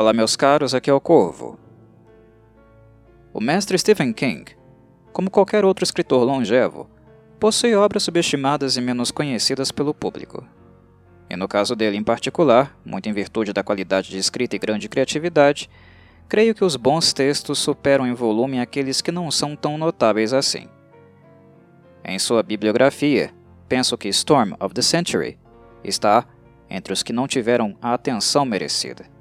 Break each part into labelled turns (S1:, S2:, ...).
S1: Olá, meus caros, aqui é o Corvo. O mestre Stephen King, como qualquer outro escritor longevo, possui obras subestimadas e menos conhecidas pelo público. E no caso dele em particular, muito em virtude da qualidade de escrita e grande criatividade, creio que os bons textos superam em volume aqueles que não são tão notáveis assim. Em sua bibliografia, penso que Storm of the Century está entre os que não tiveram a atenção merecida.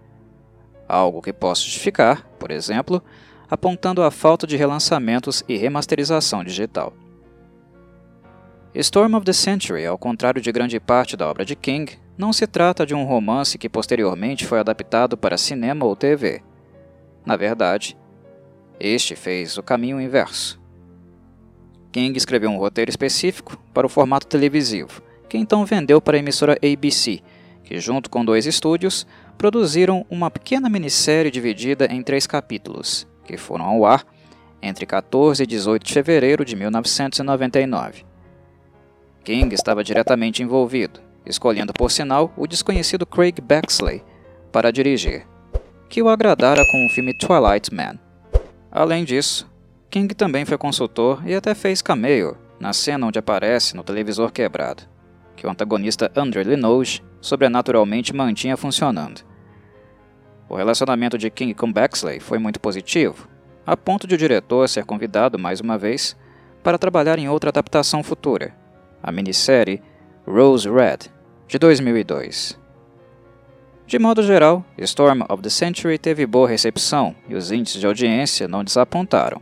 S1: Algo que posso justificar, por exemplo, apontando a falta de relançamentos e remasterização digital. Storm of the Century, ao contrário de grande parte da obra de King, não se trata de um romance que posteriormente foi adaptado para cinema ou TV. Na verdade, este fez o caminho inverso. King escreveu um roteiro específico para o formato televisivo, que então vendeu para a emissora ABC, que, junto com dois estúdios, produziram uma pequena minissérie dividida em três capítulos, que foram ao ar entre 14 e 18 de fevereiro de 1999. King estava diretamente envolvido, escolhendo por sinal o desconhecido Craig Baxley para dirigir, que o agradara com o filme Twilight Man. Além disso, King também foi consultor e até fez cameo na cena onde aparece no televisor quebrado, que o antagonista Andrew Linoge sobrenaturalmente mantinha funcionando. O relacionamento de King com Bexley foi muito positivo, a ponto de o diretor ser convidado mais uma vez para trabalhar em outra adaptação futura, a minissérie Rose Red, de 2002. De modo geral, Storm of the Century teve boa recepção e os índices de audiência não desapontaram.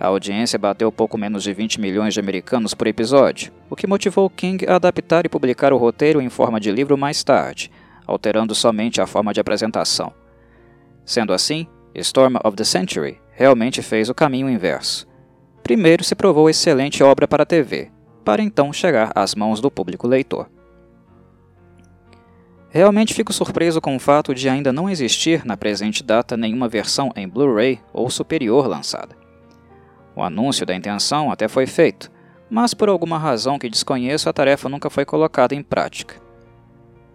S1: A audiência bateu pouco menos de 20 milhões de americanos por episódio, o que motivou King a adaptar e publicar o roteiro em forma de livro mais tarde, alterando somente a forma de apresentação. Sendo assim, Storm of the Century realmente fez o caminho inverso. Primeiro se provou excelente obra para a TV, para então chegar às mãos do público leitor. Realmente fico surpreso com o fato de ainda não existir na presente data nenhuma versão em Blu-ray ou superior lançada. O anúncio da intenção até foi feito, mas por alguma razão que desconheço, a tarefa nunca foi colocada em prática.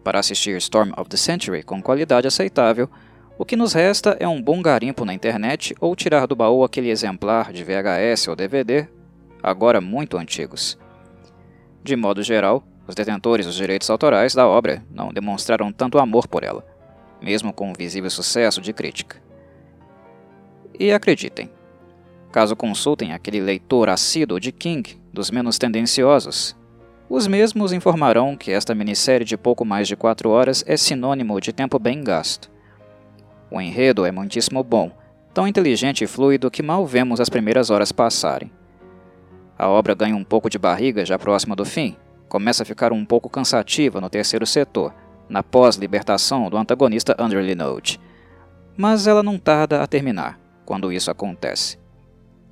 S1: Para assistir Storm of the Century com qualidade aceitável, o que nos resta é um bom garimpo na internet ou tirar do baú aquele exemplar de VHS ou DVD, agora muito antigos. De modo geral, os detentores dos direitos autorais da obra não demonstraram tanto amor por ela, mesmo com um visível sucesso de crítica. E acreditem, Caso consultem aquele leitor assíduo de King, dos menos tendenciosos, os mesmos informarão que esta minissérie de pouco mais de quatro horas é sinônimo de tempo bem gasto. O enredo é muitíssimo bom, tão inteligente e fluido que mal vemos as primeiras horas passarem. A obra ganha um pouco de barriga já próxima do fim, começa a ficar um pouco cansativa no terceiro setor, na pós-libertação do antagonista Andrew Linode. Mas ela não tarda a terminar, quando isso acontece.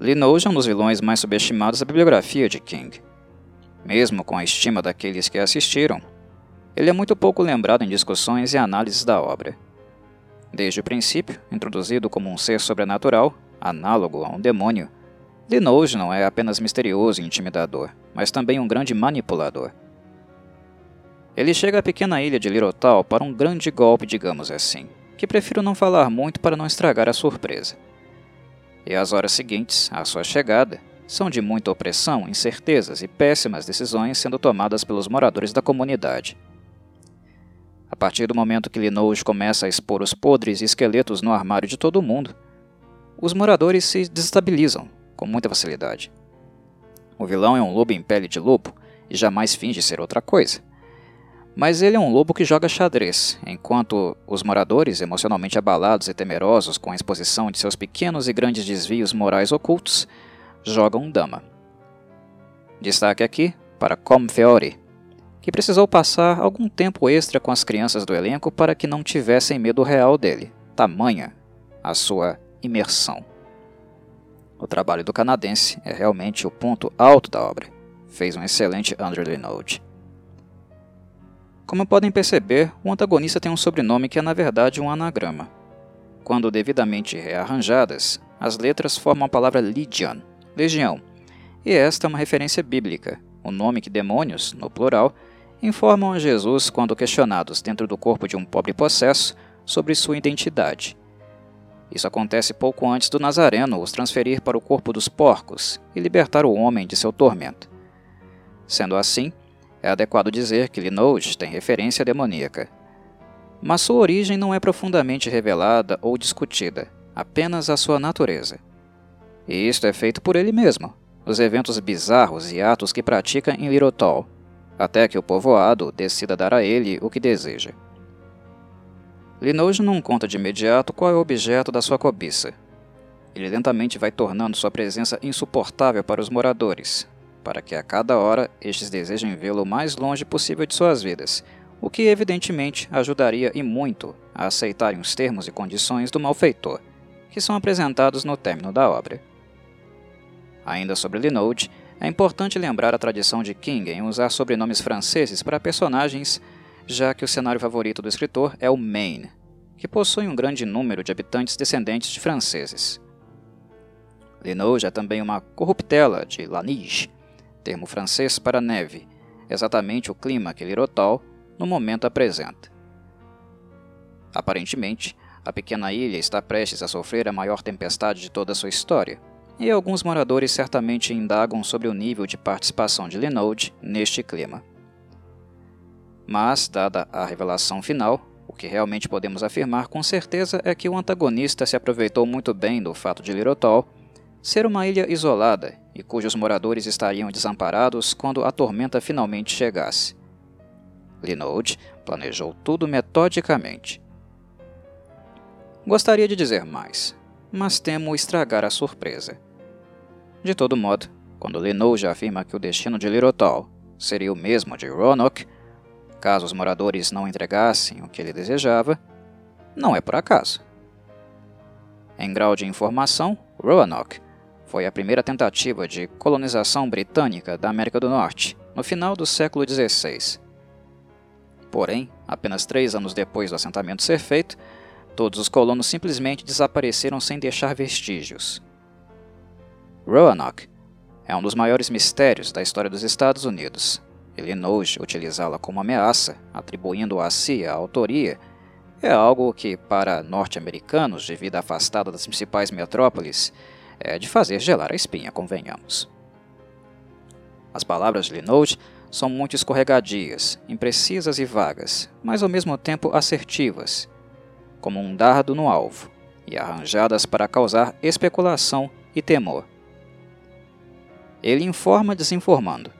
S1: Linoge é um dos vilões mais subestimados da bibliografia de King. Mesmo com a estima daqueles que assistiram, ele é muito pouco lembrado em discussões e análises da obra. Desde o princípio, introduzido como um ser sobrenatural, análogo a um demônio, Linoge não é apenas misterioso e intimidador, mas também um grande manipulador. Ele chega à pequena ilha de Lirotal para um grande golpe, digamos assim, que prefiro não falar muito para não estragar a surpresa e as horas seguintes à sua chegada são de muita opressão, incertezas e péssimas decisões sendo tomadas pelos moradores da comunidade. A partir do momento que Linoge começa a expor os podres e esqueletos no armário de todo mundo, os moradores se desestabilizam com muita facilidade. O vilão é um lobo em pele de lobo e jamais finge ser outra coisa. Mas ele é um lobo que joga xadrez, enquanto os moradores, emocionalmente abalados e temerosos com a exposição de seus pequenos e grandes desvios morais ocultos, jogam dama. Destaque aqui para Comfeori, que precisou passar algum tempo extra com as crianças do elenco para que não tivessem medo real dele, tamanha a sua imersão. O trabalho do canadense é realmente o ponto alto da obra. Fez um excelente Andrew Linode. Como podem perceber, o antagonista tem um sobrenome que é na verdade um anagrama. Quando devidamente rearranjadas, as letras formam a palavra Legion, legião, e esta é uma referência bíblica, o nome que demônios, no plural, informam a Jesus quando questionados dentro do corpo de um pobre possesso sobre sua identidade. Isso acontece pouco antes do Nazareno os transferir para o corpo dos porcos e libertar o homem de seu tormento. Sendo assim, é adequado dizer que Linode tem referência demoníaca. Mas sua origem não é profundamente revelada ou discutida, apenas a sua natureza. E isto é feito por ele mesmo, os eventos bizarros e atos que pratica em Lirotol, até que o povoado decida dar a ele o que deseja. Linoge não conta de imediato qual é o objeto da sua cobiça. Ele lentamente vai tornando sua presença insuportável para os moradores, para que a cada hora estes desejem vê-lo o mais longe possível de suas vidas, o que evidentemente ajudaria e muito a aceitarem os termos e condições do malfeitor, que são apresentados no término da obra. Ainda sobre Linode, é importante lembrar a tradição de King em usar sobrenomes franceses para personagens, já que o cenário favorito do escritor é o Maine, que possui um grande número de habitantes descendentes de franceses. Linode é também uma corruptela de La Neige, termo francês para neve, exatamente o clima que Lirotol no momento apresenta. Aparentemente, a pequena ilha está prestes a sofrer a maior tempestade de toda a sua história, e alguns moradores certamente indagam sobre o nível de participação de Linode neste clima. Mas, dada a revelação final, o que realmente podemos afirmar com certeza é que o antagonista se aproveitou muito bem do fato de Lirotol ser uma ilha isolada e cujos moradores estariam desamparados quando a tormenta finalmente chegasse. Linode planejou tudo metodicamente. Gostaria de dizer mais, mas temo estragar a surpresa. De todo modo, quando Linode afirma que o destino de Lirotol seria o mesmo de Roanoke, caso os moradores não entregassem o que ele desejava, não é por acaso. Em grau de informação, Roanoke foi a primeira tentativa de colonização britânica da América do Norte, no final do século XVI. Porém, apenas três anos depois do assentamento ser feito, todos os colonos simplesmente desapareceram sem deixar vestígios. Roanoke é um dos maiores mistérios da história dos Estados Unidos. Illinois utilizá-la como ameaça, atribuindo a si a autoria, é algo que, para norte-americanos de vida afastada das principais metrópoles, é de fazer gelar a espinha, convenhamos. As palavras de Linode são muito escorregadias, imprecisas e vagas, mas ao mesmo tempo assertivas, como um dardo no alvo, e arranjadas para causar especulação e temor. Ele informa desinformando,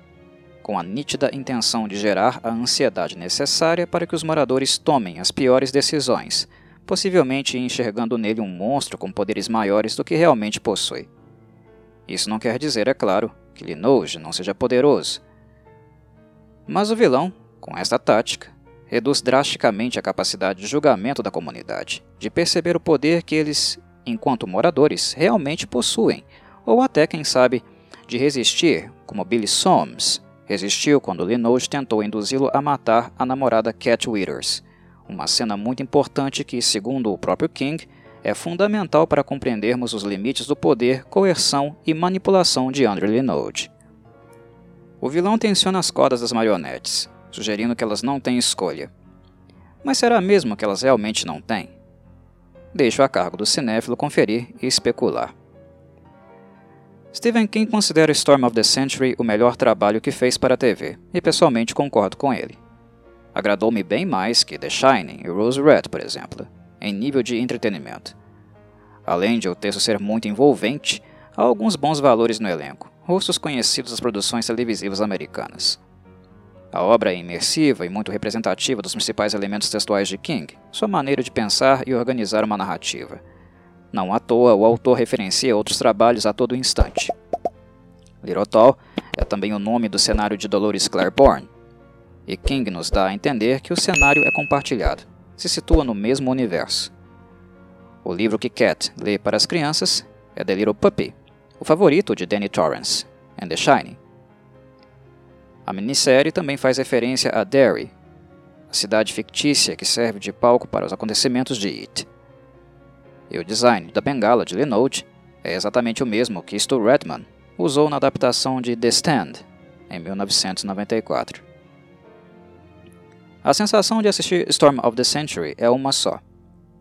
S1: com a nítida intenção de gerar a ansiedade necessária para que os moradores tomem as piores decisões, possivelmente enxergando nele um monstro com poderes maiores do que realmente possui. Isso não quer dizer, é claro, que Linoge não seja poderoso. Mas o vilão, com esta tática, reduz drasticamente a capacidade de julgamento da comunidade, de perceber o poder que eles, enquanto moradores, realmente possuem, ou até, quem sabe, de resistir, como Billy Soames resistiu quando Linoge tentou induzi-lo a matar a namorada Cat Withers uma cena muito importante que, segundo o próprio King, é fundamental para compreendermos os limites do poder, coerção e manipulação de Andrew Linode. O vilão tensiona as cordas das marionetes, sugerindo que elas não têm escolha. Mas será mesmo que elas realmente não têm? Deixo a cargo do cinéfilo conferir e especular. Stephen King considera Storm of the Century o melhor trabalho que fez para a TV, e pessoalmente concordo com ele agradou-me bem mais que The Shining e Rose Red, por exemplo, em nível de entretenimento. Além de o texto ser muito envolvente, há alguns bons valores no elenco, rostos conhecidos das produções televisivas americanas. A obra é imersiva e muito representativa dos principais elementos textuais de King, sua maneira de pensar e organizar uma narrativa. Não à toa, o autor referencia outros trabalhos a todo instante. Lirotol é também o nome do cenário de Dolores Claiborne, e King nos dá a entender que o cenário é compartilhado, se situa no mesmo universo. O livro que Cat lê para as crianças é The Little Puppy, o favorito de Danny Torrance, and The Shining. A minissérie também faz referência a Derry, a cidade fictícia que serve de palco para os acontecimentos de It. E o design da bengala de Linode é exatamente o mesmo que Stu Redman usou na adaptação de The Stand, em 1994. A sensação de assistir Storm of the Century é uma só.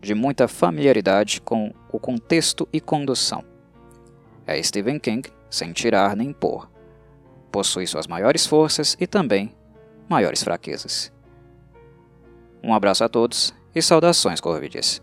S1: de muita familiaridade com o contexto e condução. É Stephen King sem tirar nem pôr. Possui suas maiores forças e também maiores fraquezas. Um abraço a todos e saudações, Corvides.